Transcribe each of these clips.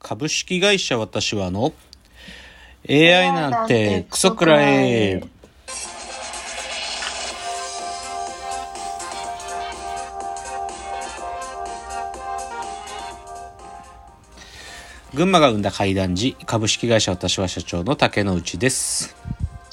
株式会社私はの AI なんてクソくらえ。群馬が生んだ怪談時株式会社私は社長の竹之内です。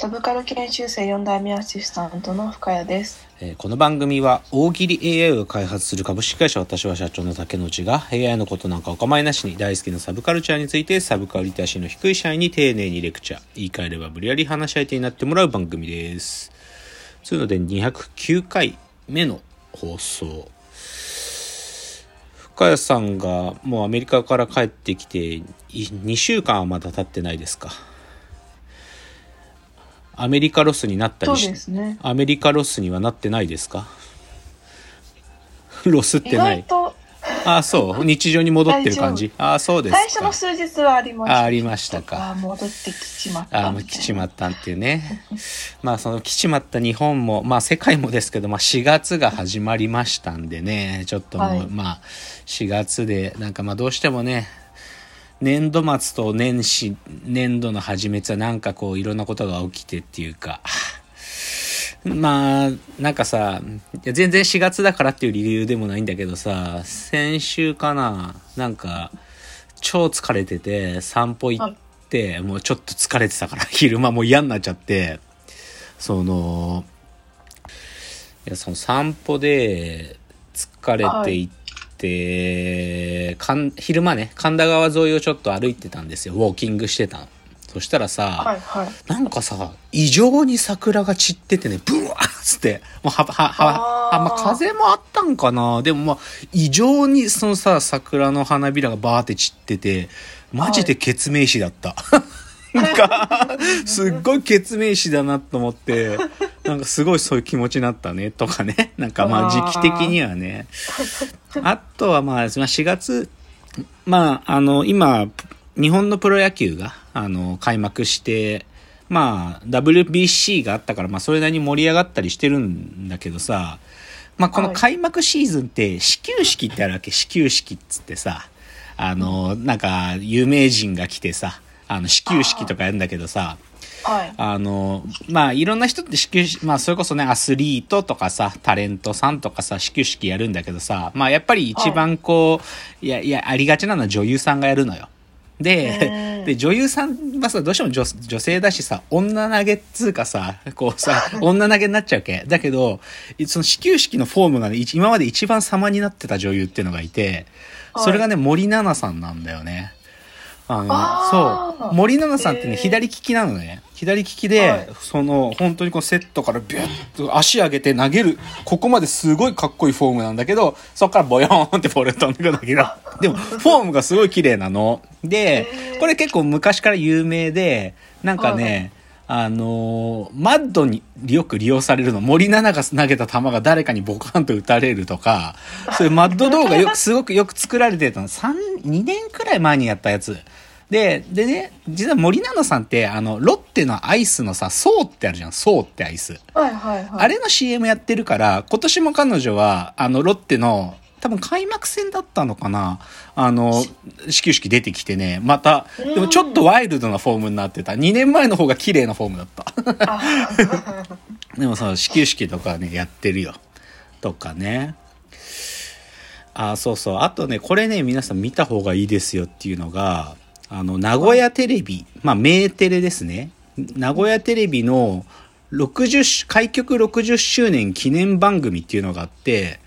サブカル研修生4代目アシスタントの深谷です。えーこの番組は大喜利 AI を開発する株式会社私は社長の竹之内が AI のことなんかお構いなしに大好きなサブカルチャーについてサブカルリテラシーの低い社員に丁寧にレクチャー言い換えれば無理やり話し相手になってもらう番組です。そういうので209回目の放送。深谷さんがもうアメリカから帰ってきて2週間はまだ経ってないですか。アメリカロスになったりしね。アメリカロスにはなってないですか？ロスっ意てない？外と。あそう。日常に戻ってる感じ？あそうですか。最初の数日はありました。あありましたか。戻ってきちまったあもう来ちまったっていうね。まあその来ちまった日本もまあ世界もですけど、まあ、4月が始まりましたんでね。ちょっともう、はい。まあ4月でなんかまあどうしてもね年度末と年始年度の始めつはなんかこういろんなことが起きてっていうか。まあなんかさいや全然4月だからっていう理由でもないんだけどさ先週かななんか超疲れてて散歩行って、もうちょっと疲れてたから 昼間もう嫌になっちゃって。そのいやその散歩で疲れていって、かん昼間ね神田川沿いをちょっと歩いてたんですよ。ウォーキングしてたの。そしたらさ、はいはい。なんかさ、異常に桜が散っててね、ブワーっつって、もうは、は、は、あまあ、風もあったんかな。でもまあ、異常にそのさ、桜の花びらがバーって散ってて、マジで決命詞だった。なんか、すっごい決命詞だなと思って、なんかすごいそういう気持ちになったね、とかね。なんかまあ、時期的にはね。あとはまあ、まあ4月、まあ、あの、今、日本のプロ野球が、あの、開幕して、まあ、WBC があったから、まあ、それなりに盛り上がったりしてるんだけどさ、まあ、このはい開幕シーズンって、始球式ってあるわけ、始球式っつってさ、あの、なんか、有名人が来てさ、あの、始球式とかやるんだけどさ、はい。あの、まあ、いろんな人って始球式、まあ、それこそね、アスリートとかさ、タレントさんとかさ、始球式やるんだけどさ、まあ、やっぱり一番こう、い、や、いや、ありがちなのは女優さんがやるのよ。で、うんで、女優さんはさ、どうしても女女性だしさ、女投げっつうかさ、こうさ、女投げになっちゃうわけ。だけど、その始球式のフォームがね、一今まで一番様になってた女優っていうのがいて、それがね、森七菜さんなんだよね。あの、あー。そう。森七菜さんってね、へー。左利きなのね。左利きで、はい。その、本当にこうセットからビュッと足上げて投げる、ここまですごいかっこいいフォームなんだけど、そこからボヨーンってボール飛んでくる。んだけど、でも、フォームがすごい綺麗なの。でこれ結構昔から有名で、なんかね、あのーマッドによく利用されるの。森七菜が投げた球が誰かにボカンと打たれるとか、そういうマッド動画よく、すごくよく作られてたの。3、2年くらい前にやったやつ。で、でね、実は森七菜さんって、あの、ロッテのアイスのさ、ソーってあるじゃん。ソーってアイス。はいはいはい。あれの CM やってるから、今年も彼女は、あの、ロッテの、多分開幕戦だったのかなあの、始球式出てきてね、また、でもちょっとワイルドなフォームになってた。2年前の方が綺麗なフォームだった。でもさ、始球式とかね、やってるよ。とかね。あ、そうそう。あとね、これね、皆さん見た方がいいですよっていうのが、あの、名古屋テレビ、まあ、メーテレですね。名古屋テレビの60、開局60周年記念番組っていうのがあって、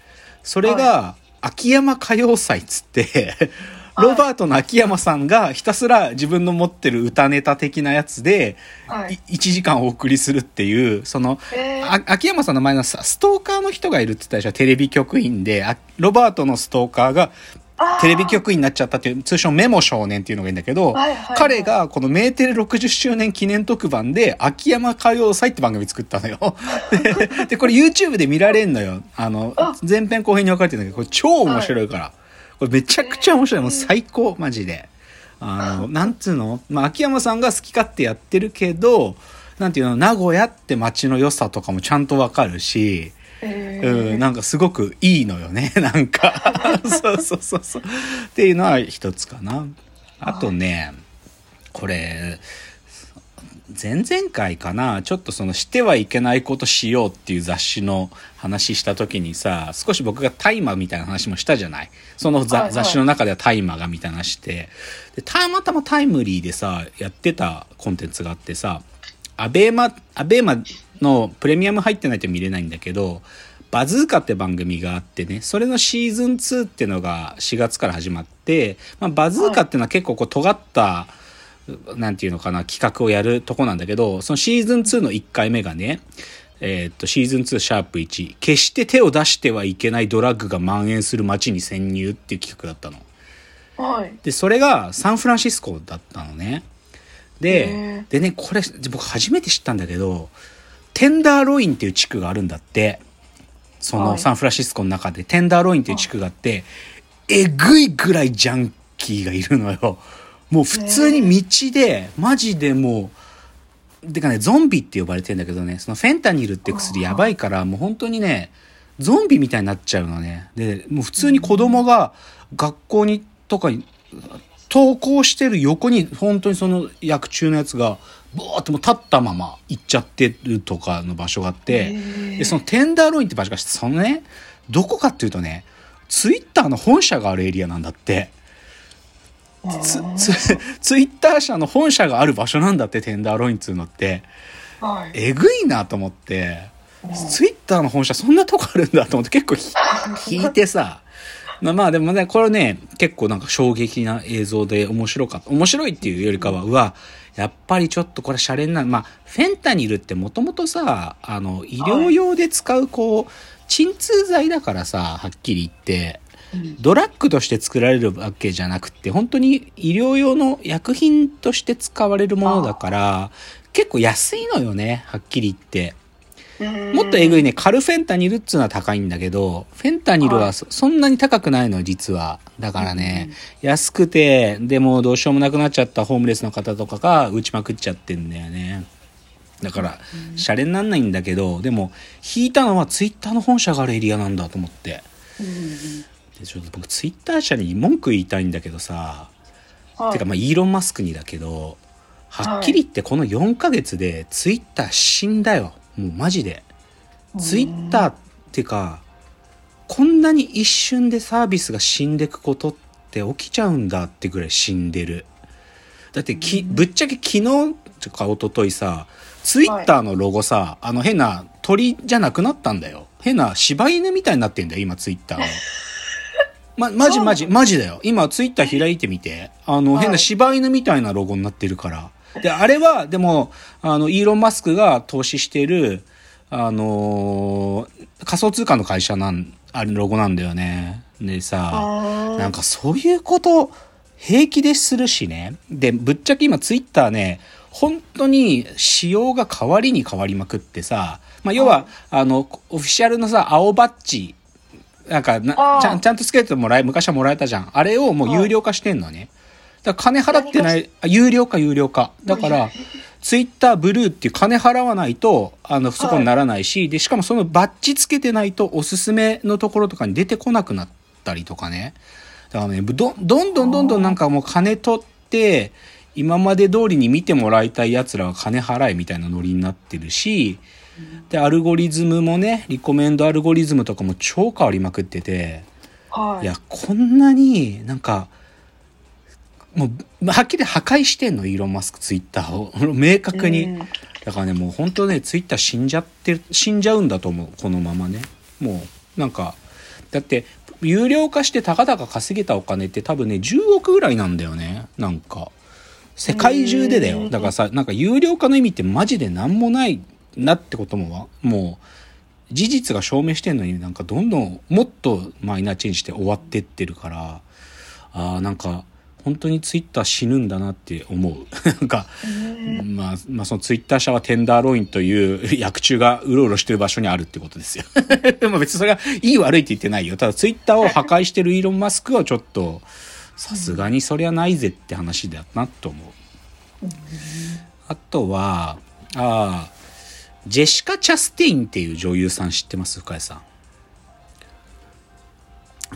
それが、秋山歌謡祭っつって、ロバートの秋山さんがひたすら自分の持ってる歌ネタ的なやつで、はい。い1時間お送りするっていう、その、秋山さんの前のさ、ストーカーの人がいるって言ったでしょ？テレビ局員で、あロバートのストーカーがテレビ局員になっちゃったっていう、通称メモ少年っていうのがいいんだけど、はいはいはい彼がこのメーテレ60周年記念特番で、秋山歌謡祭って番組作ったのよ。で、でこれ YouTube で見られんのよ。あのあ、前編後編に分かれてるんだけど、これ超面白いから。これめちゃくちゃ面白い。もう最高、マジで。あの、なんつうの？まあ、秋山さんが好き勝手やってるけど、なんていうの？名古屋って街の良さとかもちゃんとわかるし、えうん、なんかすごくいいのよね、なんか。そうそうそうそう。っていうのは一つかな。あとね、これ、前々回かな、ちょっとそのしてはいけないことしようっていう雑誌の話した時にさ、少し僕が大麻みたいな話もしたじゃない？その、はいはい雑誌の中では大麻がみたいな話して、で、たまたまタイムリーでさ、やってたコンテンツがあってさ、アベーマ、アベーマのプレミアム入ってないと見れないんだけど、バズーカって番組があってね、それのシーズン2っていうのが4月から始まって、まあ、バズーカっていうのは結構こう尖った、なんていうのかな、企画をやるとこなんだけど、そのシーズン2の1回目がね、えーっと、シーズン2シャープ1、決して手を出してはいけないドラッグが蔓延する街に潜入っていう企画だったの。はい。で、それがサンフランシスコだったのね。へでー、でね、これ、僕初めて知ったんだけど、テンダーロインっていう地区があるんだって。そのはいサンフランシスコの中で、テンダーロインっていう地区があって、えぐいぐらいジャンキーがいるのよ。もう普通に道で、マジでもう、てかね、ゾンビって呼ばれてんだけどね、そのフェンタニルって薬やばいから、もう本当にね、ゾンビみたいになっちゃうのね。で、もう普通に子供が学校に、とかに、登校してる横に、本当にその薬中のやつが、ボーってもう立ったまま行っちゃってるとかの場所があって、で、そのテンダーロインって場所が、そのね、どこかっていうとね、ツイッターの本社があるエリアなんだって。ツツツイッター社の本社がある場所なんだってテンダーロインっつうのって。はい。えぐいなと思って。ツイッターの本社そんなとこあるんだと思って結構ひ 引いてさまあまあでもねこれね結構なんか衝撃な映像で面白かった。面白いっていうよりかはうわやっぱりちょっとこれシャレになる。まあフェンタニルってもともとさあの医療用で使うこう鎮痛剤だからさはっきり言ってドラッグとして作られるわけじゃなくて、本当に医療用の薬品として使われるものだから、結構安いのよね、はっきり言って。もっとえぐいね、カルフェンタニルっつうのは高いんだけど、フェンタニルはそそんなに高くないの、実は。だからね、安くて、でもどうしようもなくなっちゃったホームレスの方とかが打ちまくっちゃってんだよね。だから、シャレになんないんだけど、でも、引いたのはツイッターの本社があるエリアなんだと思って。でちょっと僕ツイッター社に文句言いたいんだけどさ、はい。てかまあイーロン・マスクにだけどはっきり言ってこの4ヶ月でツイッター死んだよもうマジで。ツイッターってかこんなに一瞬でサービスが死んでくことって起きちゃうんだってぐらい死んでる。だってきぶっちゃけ昨日とか一昨日さツイッターのロゴさ、あの変な鳥じゃなくなったんだよ。変な柴犬みたいになってんだよ今ツイッターの ま、マジマジ、マジだよ。今ツイッター開いてみて。あの、はい。変な柴犬みたいなロゴになってるから。で、あれは、でも、あの、イーロン・マスクが投資している、あのー仮想通貨の会社なん、あれ、ロゴなんだよね。でさ、あなんかそういうこと平気でするしね。で、ぶっちゃけ今ツイッターね、本当に仕様が変わりに変わりまくってさ、まあ、要は、あの、オフィシャルのさ、青バッジ、なんかちゃん、ちゃんとつけてもらえ、昔はもらえたじゃん。あれをもう有料化してんのね。だ金払ってない、あ有料化有料化。だから、ツイッターブルーっていう金払わないと、あの、そこにならないし、で、しかもそのバッジつけてないとおすすめのところとかに出てこなくなったりとかね。だからね、ど、どんどんどんどんなんかもう金取って、今まで通りに見てもらいたい奴らは金払えみたいなノリになってるし、で、アルゴリズムもね、リコメンドアルゴリズムとかも超変わりまくってて、はい。いや、こんなになんか、もう、はっきり破壊してんの、イーロン・マスク、ツイッターを。明確に。うんだからね、もう本当ね、ツイッター死んじゃってる、死んじゃうんだと思う、このままね。もう、なんか、だって、有料化してたかだか稼げたお金って多分ね、10億ぐらいなんだよね。なんか。世界中でだよ。だからさ、なんか有料化の意味ってマジで何もないなってこともわ、もう、事実が証明してんのになんかどんどんもっとマイナーチェンジして終わってってるから、ああ、なんか、本当にツイッター死ぬんだなって思う。なんか、まあ、まあそのツイッター社はテンダーロインという薬中がうろうろしてる場所にあるってことですよ。まあ別にそれがいい悪いって言ってないよ。ただツイッターを破壊してるイーロン・マスクはちょっと、さすがにそりゃないぜって話だなと思う。あとは、ああ、ジェシカ・チャステインっていう女優さん知ってます？深谷さん。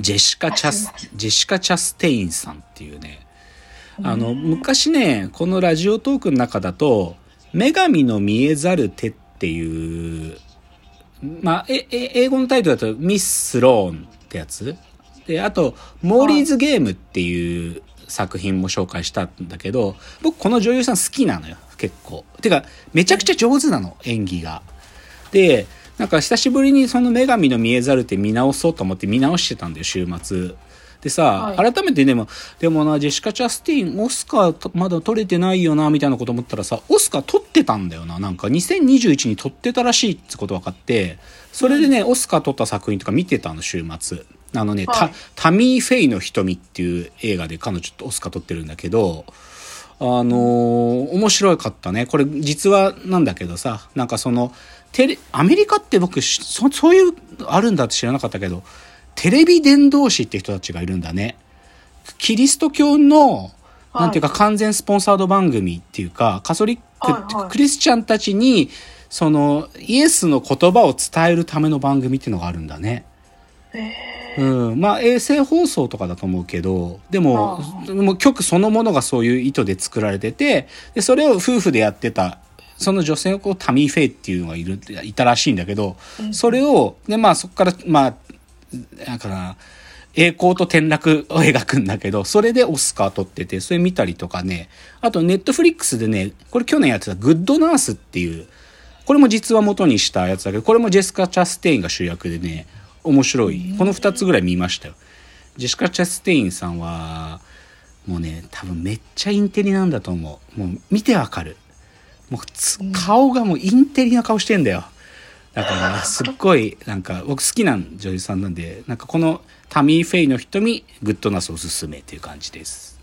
ジェシカ・チャス、ジェシカ・チャステインさんっていうね、あの、昔ね、このラジオトークの中だと、女神の見えざる手っていう、まあ、え、え、英語のタイトルだと、ミス・スローンってやつで、あと、モーリーズ・ゲームっていう作品も紹介したんだけど、僕この女優さん好きなのよ、結構。てか、めちゃくちゃ上手なの、演技が。で、なんか久しぶりにその女神の見えざる手見直そうと思って見直してたんだよ、週末。でさ、はい改めてでも、でもな、ジェシカ・チャスティン、オスカーまだ取れてないよな、みたいなこと思ったらさ、オスカー取ってたんだよな。なんか2021に取ってたらしいってこと分かって、それでね、オスカー取った作品とか見てたの、週末。あのね、はいタタミー・フェイの瞳っていう映画で彼女とオスカー取ってるんだけど、あのー面白かったね。これ実はなんだけどさ、なんかその、テレ、アメリカって僕、しそそういう、あるんだって知らなかったけど、テレビ伝道師って人たちがいるんだね。キリスト教の、なんていうか完全スポンサード番組っていうか、カソリック、はいはい。クリスチャンたちに、その、イエスの言葉を伝えるための番組っていうのがあるんだね。うん、まあ衛星放送とかだと思うけどでももう曲そのものがそういう意図で作られててでそれを夫婦でやってたその女性をこうタミー・フェイっていうのがいるいたらしいんだけどそれをでまあそこからまあなんかな栄光と転落を描くんだけどそれでオスカー取っててそれ見たりとかね。あとネットフリックスでねこれ去年やってた「グッドナース」っていうこれも実話元にしたやつだけどこれもジェシカ・チャステインが主役でね面白い。この2つぐらい見ましたよ。ジェシカ・チャステインさんはもうね多分めっちゃインテリなんだと思う。もう見てわかるもう顔がもうインテリな顔してんだよ。だからすっごいなんか僕好きな女優さんなんでなんかこのタミー・フェイの瞳グッドナスおすすめっていう感じです。